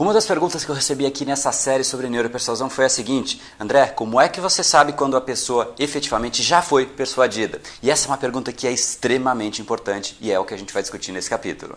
Uma das perguntas que eu recebi aqui nessa série sobre neuropersuasão foi a seguinte: André, como é que você sabe quando a pessoa efetivamente já foi persuadida? E essa é uma pergunta que é extremamente importante e é o que a gente vai discutir nesse capítulo.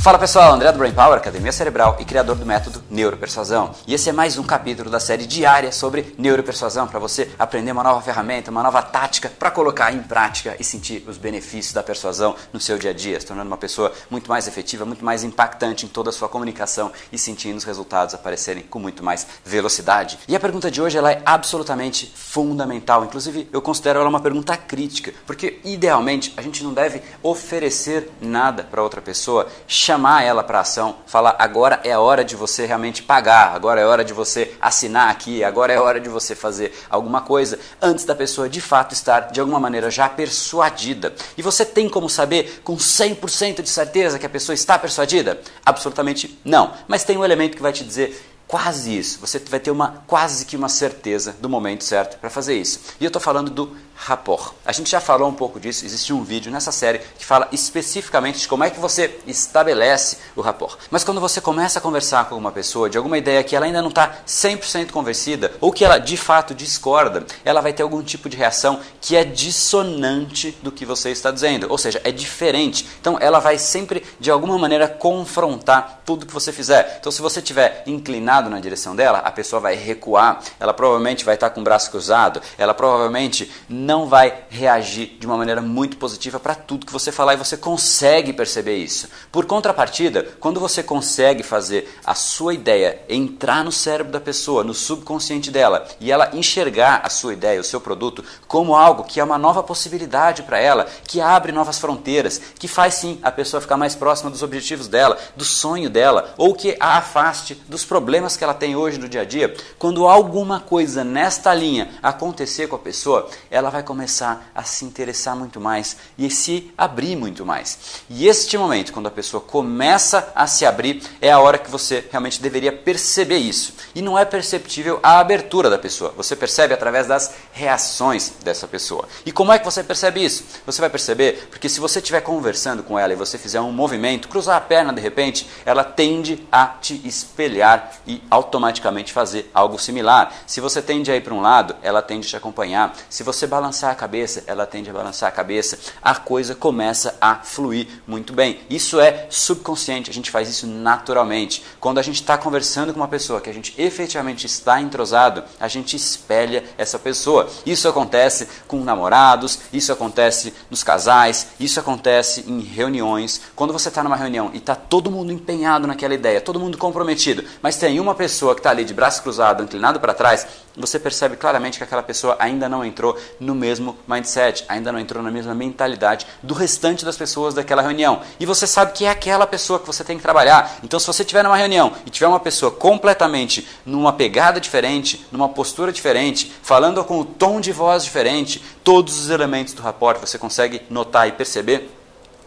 Fala pessoal, André do Brain Power, Academia Cerebral e criador do método Neuropersuasão. E esse é mais um capítulo da série diária sobre neuropersuasão para você aprender uma nova ferramenta, uma nova tática para colocar em prática e sentir os benefícios da persuasão no seu dia a dia, se tornando uma pessoa muito mais efetiva, muito mais impactante em toda a sua comunicação e sentindo os resultados aparecerem com muito mais velocidade. E a pergunta de hoje ela é absolutamente fundamental, inclusive eu considero ela uma pergunta crítica, porque idealmente a gente não deve oferecer nada para outra pessoa chamar ela para ação, falar agora é a hora de você realmente pagar, agora é hora de você assinar aqui, agora é hora de você fazer alguma coisa, antes da pessoa de fato estar de alguma maneira já persuadida. E você tem como saber com 100% de certeza que a pessoa está persuadida? Absolutamente não. Mas tem um elemento que vai te dizer quase isso. Você vai ter uma quase que uma certeza do momento certo para fazer isso. E eu estou falando do rapport. A gente já falou um pouco disso, existe um vídeo nessa série que fala especificamente de como é que você estabelece o rapport. Mas quando você começa a conversar com uma pessoa de alguma ideia que ela ainda não está 100% convencida ou que ela de fato discorda, ela vai ter algum tipo de reação que é dissonante do que você está dizendo, ou seja, é diferente. Então ela vai sempre de alguma maneira confrontar tudo que você fizer. Então se você estiver inclinado na direção dela, a pessoa vai recuar, ela provavelmente vai estar com o braço cruzado, ela provavelmente não não vai reagir de uma maneira muito positiva para tudo que você falar e você consegue perceber isso. Por contrapartida, quando você consegue fazer a sua ideia entrar no cérebro da pessoa, no subconsciente dela, e ela enxergar a sua ideia, o seu produto, como algo que é uma nova possibilidade para ela, que abre novas fronteiras, que faz sim a pessoa ficar mais próxima dos objetivos dela, do sonho dela, ou que a afaste dos problemas que ela tem hoje no dia a dia, quando alguma coisa nesta linha acontecer com a pessoa, ela vai vai começar a se interessar muito mais e se abrir muito mais. E este momento, quando a pessoa começa a se abrir, é a hora que você realmente deveria perceber isso. E não é perceptível a abertura da pessoa. Você percebe através das reações dessa pessoa. E como é que você percebe isso? Você vai perceber porque se você estiver conversando com ela e você fizer um movimento, cruzar a perna de repente, ela tende a te espelhar e automaticamente fazer algo similar. Se você tende a ir para um lado, ela tende a te acompanhar. Se você balançar balançar a cabeça, ela tende a balançar a cabeça, a coisa começa a fluir muito bem. Isso é subconsciente, a gente faz isso naturalmente. Quando a gente está conversando com uma pessoa que a gente efetivamente está entrosado, a gente espelha essa pessoa. Isso acontece com namorados, isso acontece nos casais, isso acontece em reuniões. Quando você está numa reunião e está todo mundo empenhado naquela ideia, todo mundo comprometido, mas tem uma pessoa que está ali de braço cruzado, inclinado para trás, você percebe claramente que aquela pessoa ainda não entrou no mesmo mindset, ainda não entrou na mesma mentalidade do restante das pessoas daquela reunião. E você sabe que é aquela pessoa que você tem que trabalhar. Então, se você estiver numa reunião e tiver uma pessoa completamente numa pegada diferente, numa postura diferente, falando com um tom de voz diferente, todos os elementos do rapport você consegue notar e perceber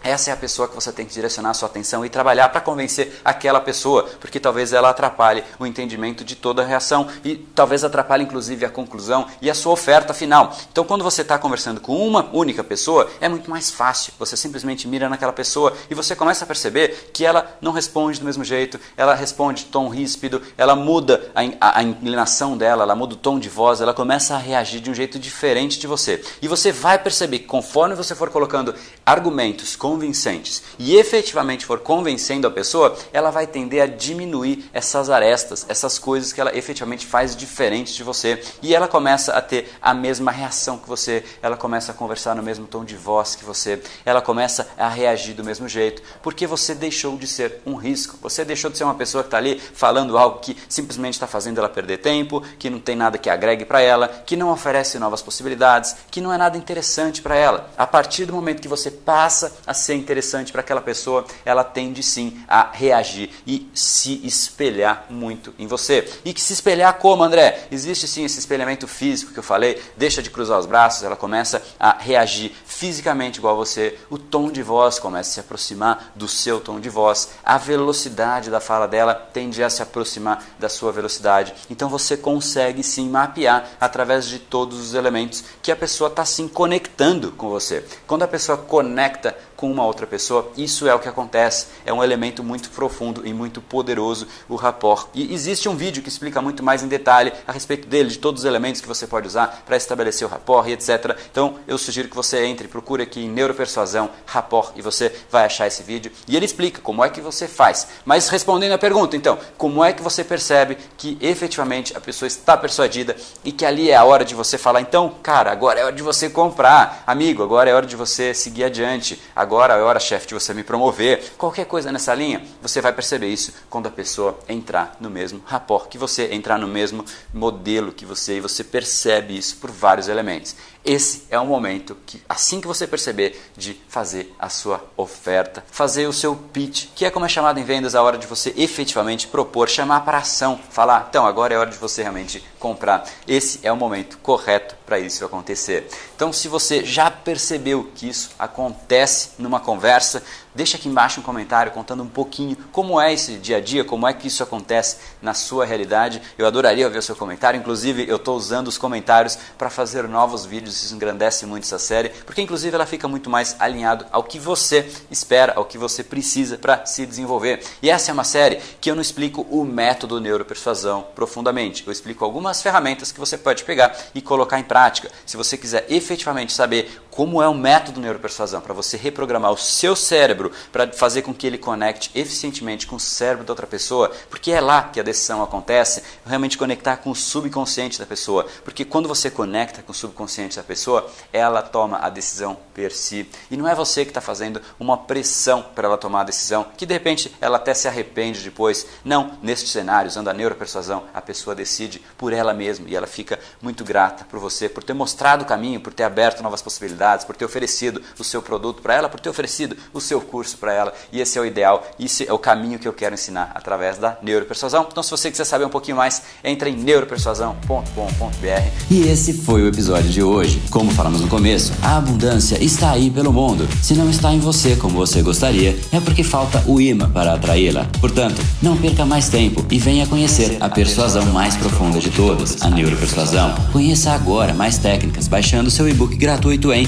essa é a pessoa que você tem que direcionar a sua atenção e trabalhar para convencer aquela pessoa, porque talvez ela atrapalhe o entendimento de toda a reação e talvez atrapalhe inclusive a conclusão e a sua oferta final. Então, quando você está conversando com uma única pessoa, é muito mais fácil. Você simplesmente mira naquela pessoa e você começa a perceber que ela não responde do mesmo jeito, ela responde tom ríspido, ela muda a, a inclinação dela, ela muda o tom de voz, ela começa a reagir de um jeito diferente de você. E você vai perceber que conforme você for colocando argumentos, com convincentes. E efetivamente for convencendo a pessoa, ela vai tender a diminuir essas arestas, essas coisas que ela efetivamente faz diferentes de você. E ela começa a ter a mesma reação que você, ela começa a conversar no mesmo tom de voz que você, ela começa a reagir do mesmo jeito, porque você deixou de ser um risco, você deixou de ser uma pessoa que está ali falando algo que simplesmente está fazendo ela perder tempo, que não tem nada que agregue para ela, que não oferece novas possibilidades, que não é nada interessante para ela. A partir do momento que você passa a ser interessante para aquela pessoa, ela tende sim a reagir e se espelhar muito em você. E que se espelhar como, André? Existe sim esse espelhamento físico que eu falei, deixa de cruzar os braços, ela começa a reagir fisicamente igual a você, o tom de voz começa a se aproximar do seu tom de voz, a velocidade da fala dela tende a se aproximar da sua velocidade. Então você consegue sim mapear através de todos os elementos que a pessoa está sim conectando com você. Quando a pessoa conecta com uma outra pessoa, isso é o que acontece. É um elemento muito profundo e muito poderoso, o rapport. E existe um vídeo que explica muito mais em detalhe a respeito dele, de todos os elementos que você pode usar para estabelecer o rapport e etc. Então eu sugiro que você entre, procure aqui em Neuropersuasão, rapport, e você vai achar esse vídeo. E ele explica como é que você faz. Mas respondendo a pergunta, então, como é que você percebe que efetivamente a pessoa está persuadida e que ali é a hora de você falar, então, cara, agora é hora de você comprar, amigo, agora é hora de você seguir adiante, agora agora é hora, chefe, de você me promover. Qualquer coisa nessa linha, você vai perceber isso quando a pessoa entrar no mesmo rapport que você, entrar no mesmo modelo que você, e você percebe isso por vários elementos. Esse é o momento que, assim que você perceber, de fazer a sua oferta, fazer o seu pitch, que é como é chamado em vendas a hora de você efetivamente propor, chamar para ação, falar, então agora é hora de você realmente comprar. Esse é o momento correto para isso acontecer. Então, se você já percebeu que isso acontece numa conversa, Deixa aqui embaixo um comentário contando um pouquinho como é esse dia a dia, como é que isso acontece na sua realidade. Eu adoraria ver o seu comentário. Inclusive, eu estou usando os comentários para fazer novos vídeos. Isso engrandece muito essa série, porque inclusive ela fica muito mais alinhado ao que você espera, ao que você precisa para se desenvolver. E essa é uma série que eu não explico o método neuropersuasão profundamente. Eu explico algumas ferramentas que você pode pegar e colocar em prática. Se você quiser efetivamente saber como é o método neuropersuasão para você reprogramar o seu cérebro para fazer com que ele conecte eficientemente com o cérebro da outra pessoa, porque é lá que a decisão acontece, realmente conectar com o subconsciente da pessoa, porque quando você conecta com o subconsciente da pessoa, ela toma a decisão per si, e não é você que está fazendo uma pressão para ela tomar a decisão, que de repente ela até se arrepende depois, não, neste cenário, usando a neuropersuasão, a pessoa decide por ela mesma, e ela fica muito grata por você, por ter mostrado o caminho, por ter aberto novas possibilidades, oportunidades, por ter oferecido o seu produto para ela, por ter oferecido o seu curso para ela. E esse é o ideal, esse é o caminho que eu quero ensinar através da neuropersuasão. Então, se você quiser saber um pouquinho mais, entre em neuropersuasão.com.br. E esse foi o episódio de hoje. Como falamos no começo, a abundância está aí pelo mundo. Se não está em você como você gostaria, é porque falta o imã para atraí-la. Portanto, não perca mais tempo e venha conhecer a persuasão mais profunda de todas, a neuropersuasão. Conheça agora mais técnicas baixando seu e-book gratuito em